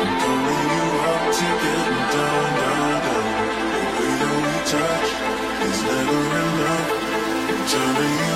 I'm pulling you up to getting down, down, down. The way that we touch is never enough. Turning you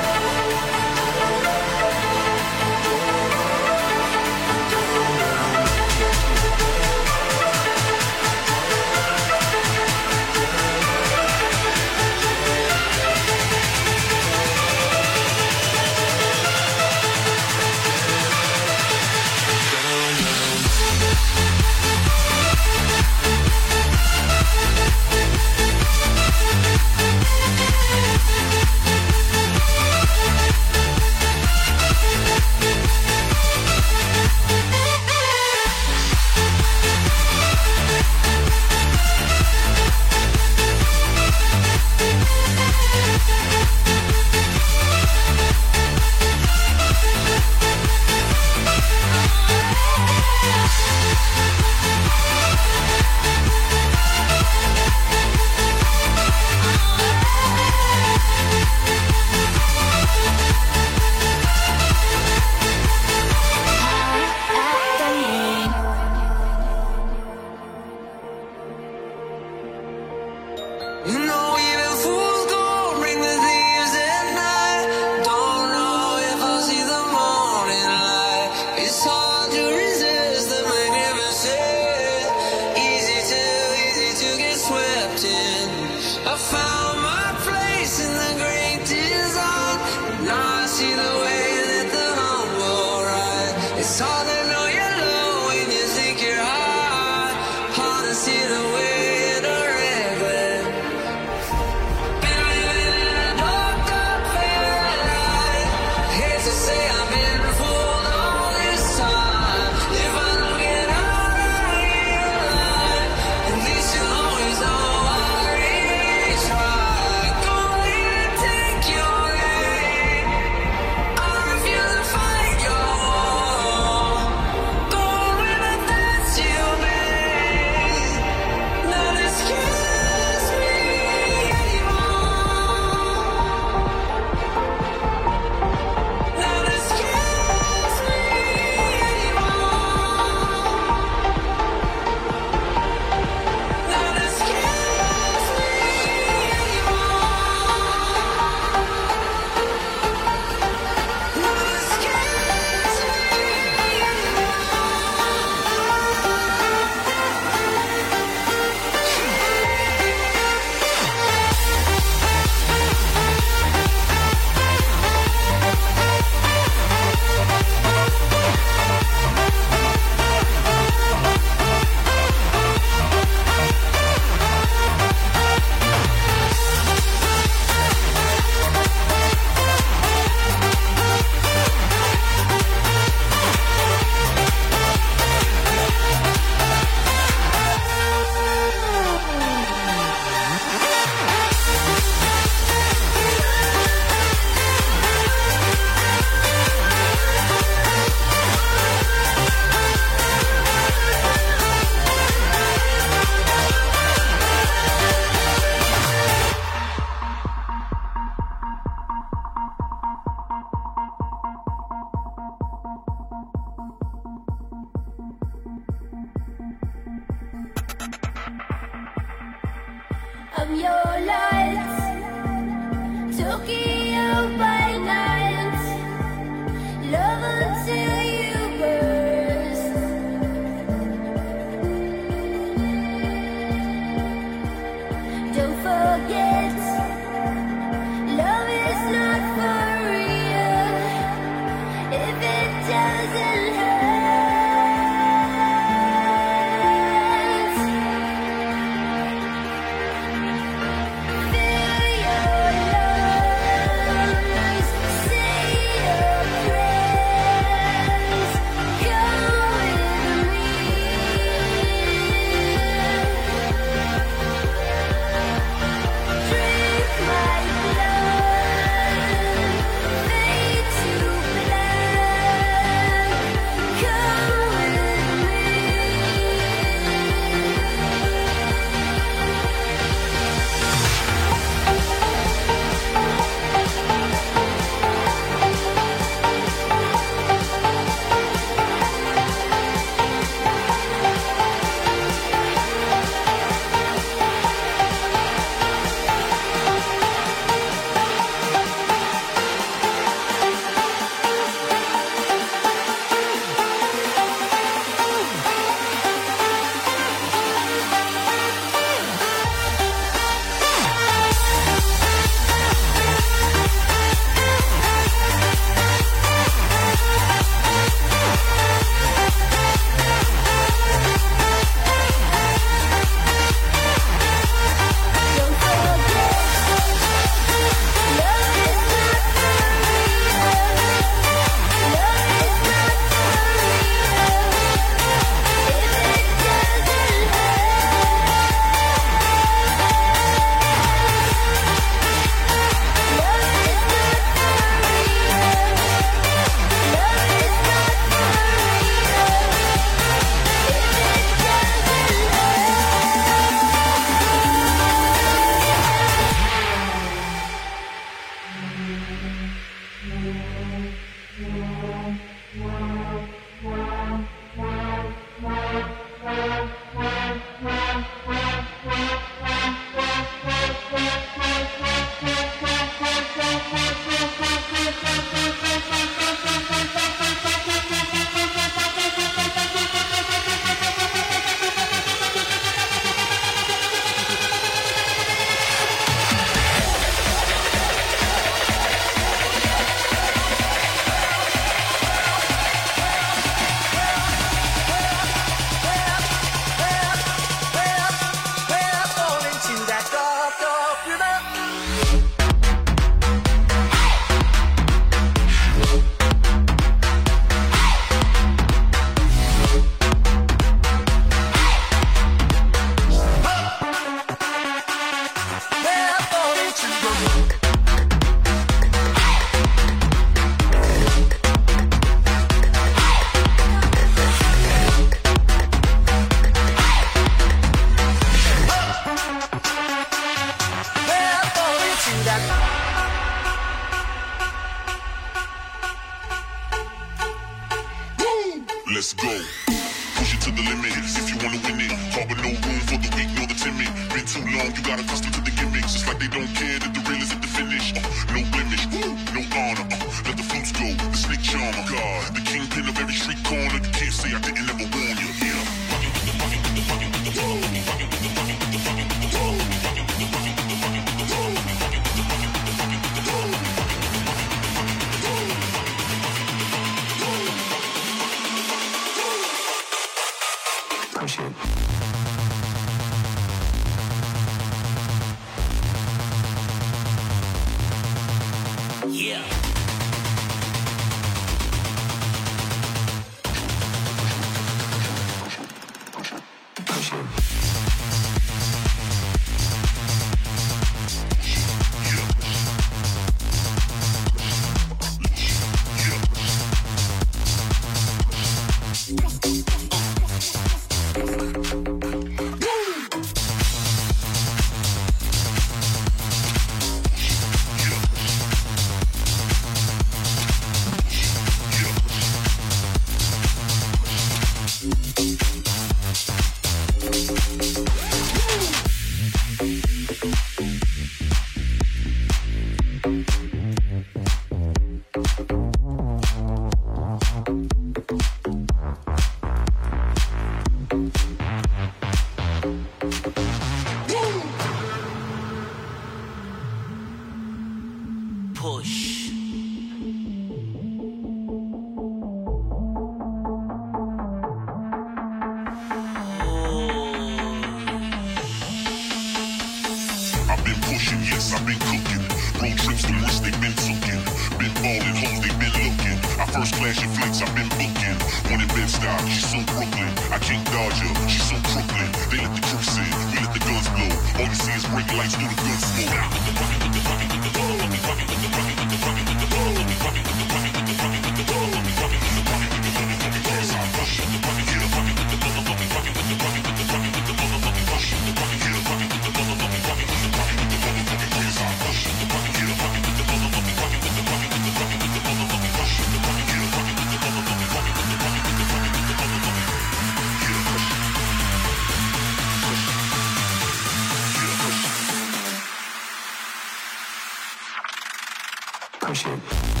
push it.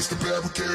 Up, the barricade.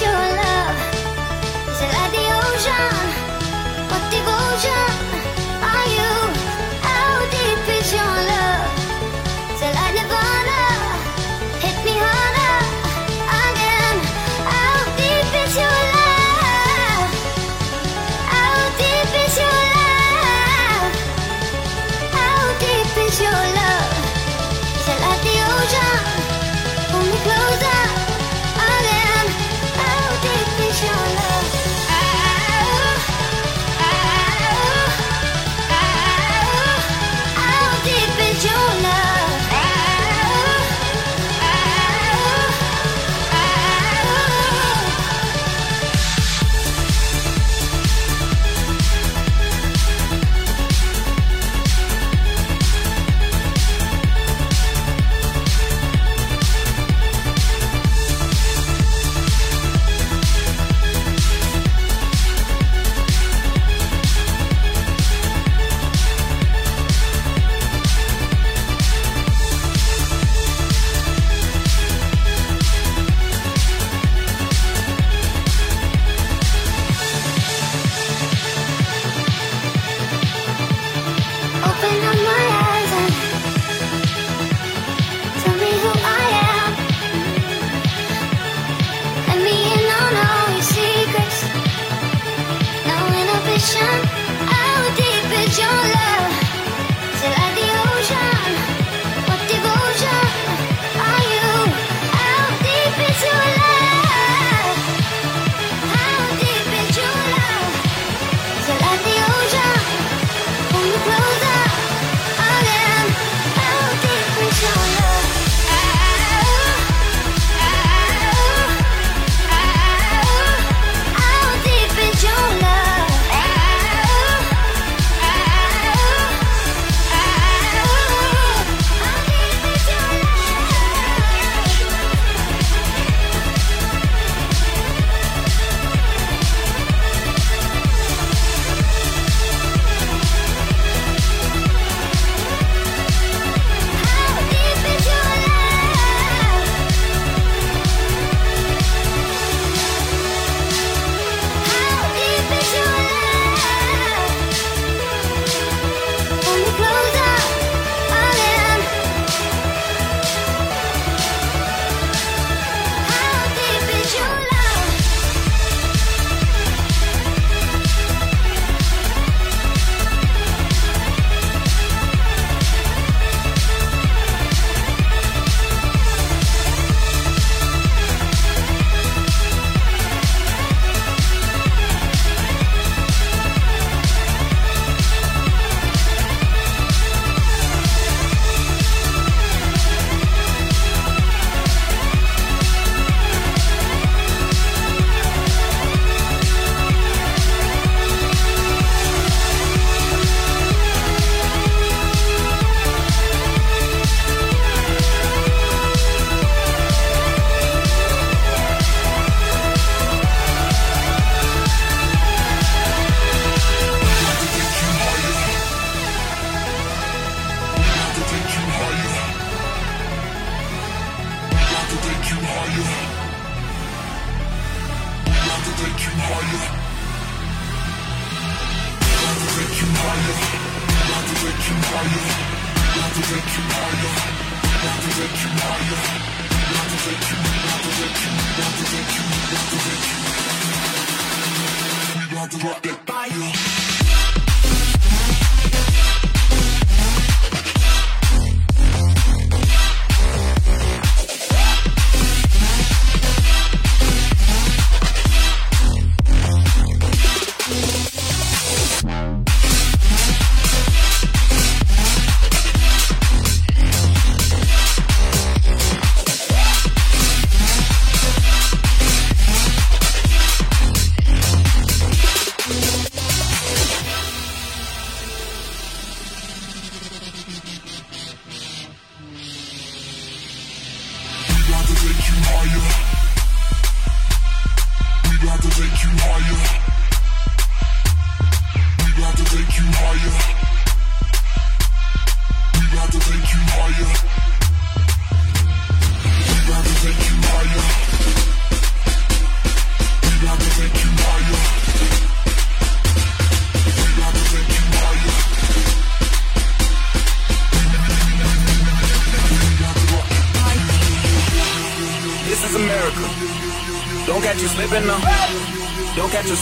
your love is like the ocean, what devotion.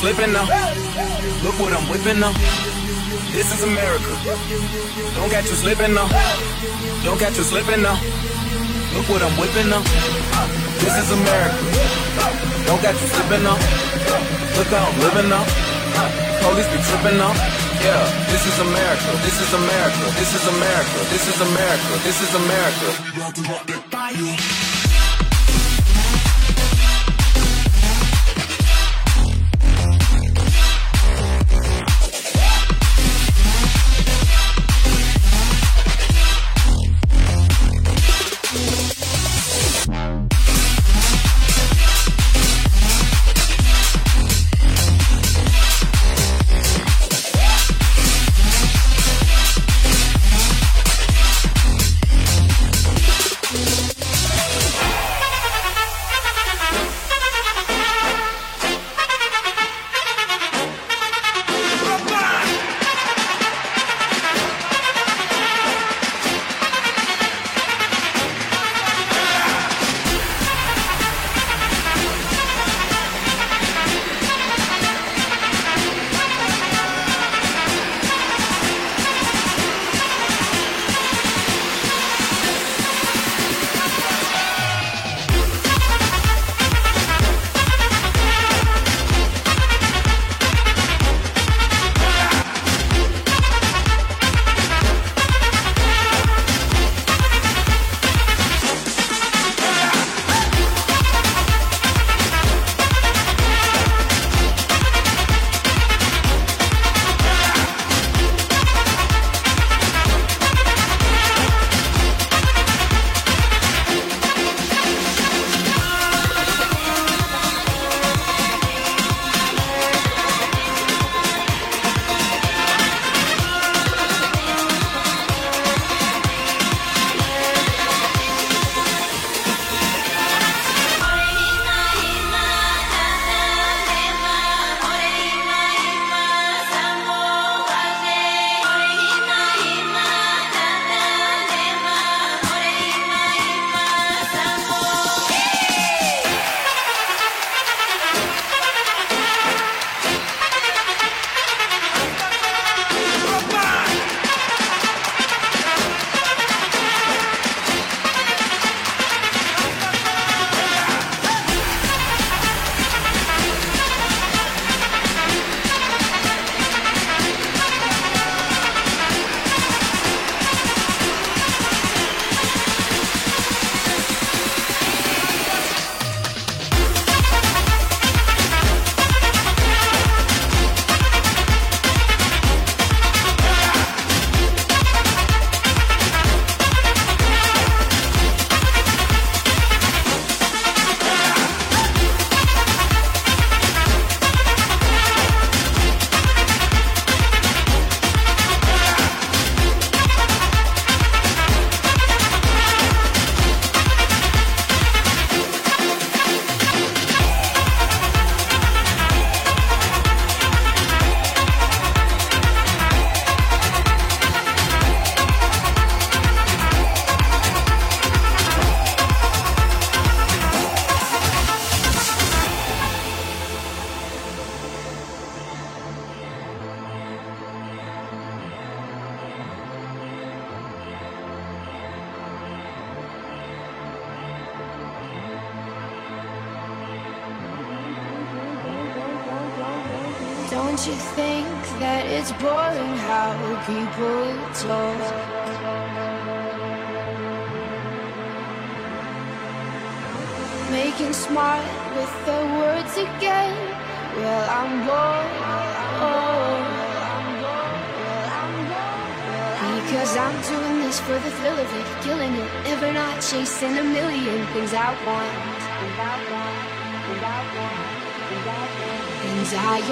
Slipping now. Look what I'm whipping now. This is America. Don't catch you slipping now. Don't catch you slipping now. Look what I'm whipping now. This is America. Don't catch you slipping now. Look how I'm living now. Police be tripping now. Yeah, this is America. This is America. This is America. This is America. This is America.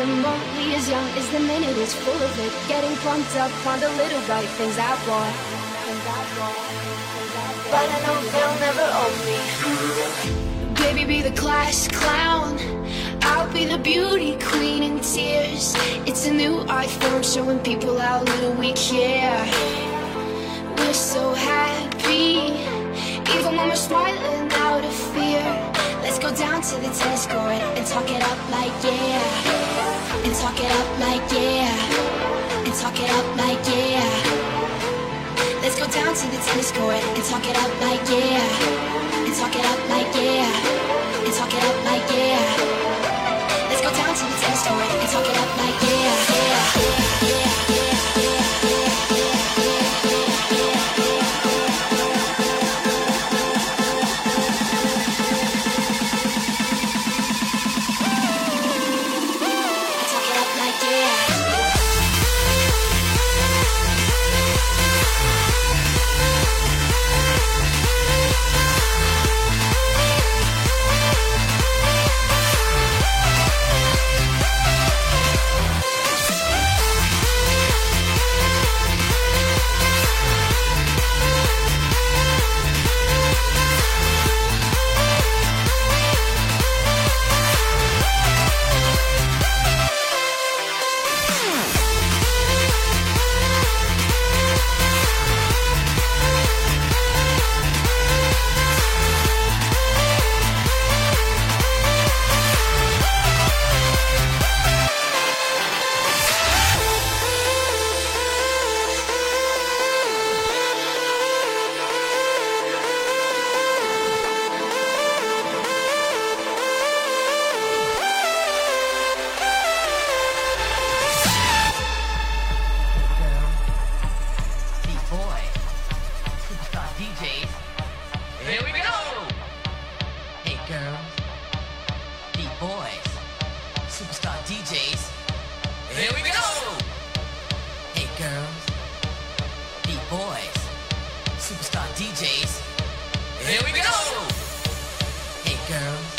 Only as young as the minute is full of it, getting pumped up on the little right things I want. But I know they'll never own me. Baby, be the class clown. I'll be the beauty queen in tears. It's a new form showing people how little we care. We're so happy, even when we're smiling out of fear. Let's go down to the tennis court and talk it up like yeah. And talk it up like yeah. And talk it up like yeah. Let's go down to the tennis court and talk it up like yeah. And talk it up like yeah. And talk it up like yeah. Let's go down to the tennis court Superstar DJs. Here we go! Hey girls,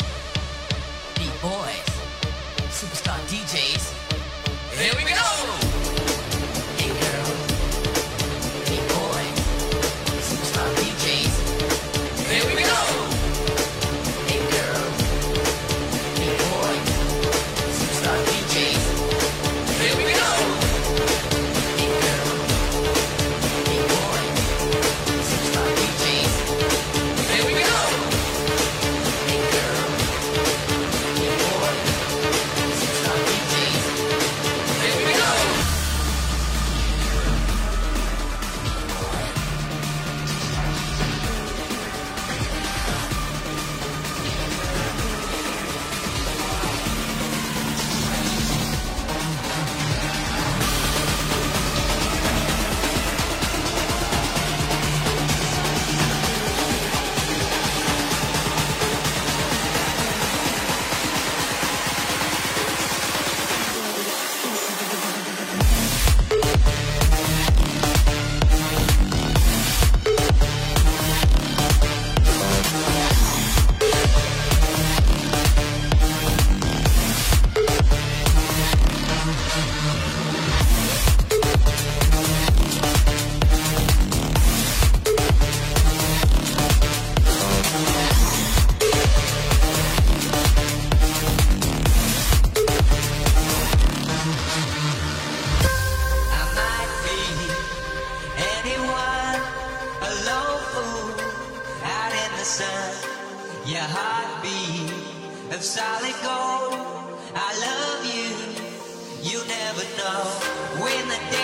Your heartbeat of solid gold. I love you. You'll never know when the daylight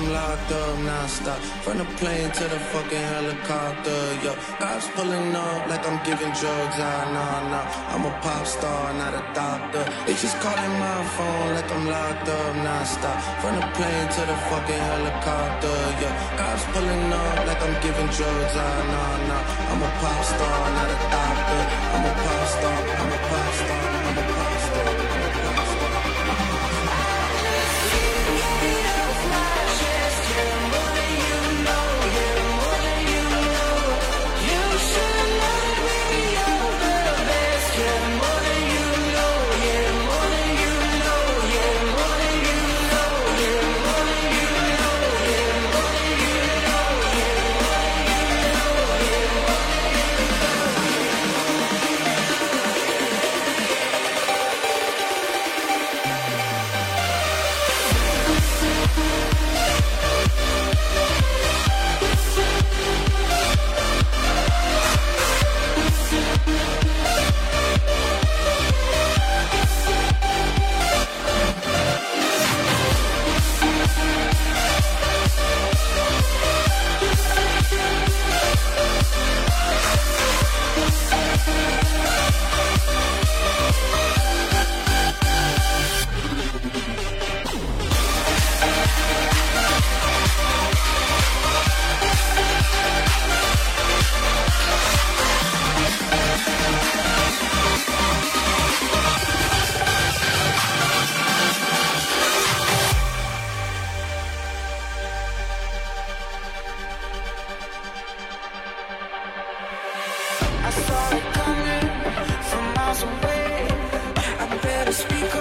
I'm locked up non-stop From the plane to the fucking helicopter, yo. Cops pulling up like I'm giving drugs, ah, nah, nah. I'm a pop star, not a doctor. They just calling my phone like I'm locked up non-stop From the plane to the fucking helicopter, yo. Cops pulling up like I'm giving drugs, ah, nah, nah. I'm a pop star, not a doctor. I'm a pop speak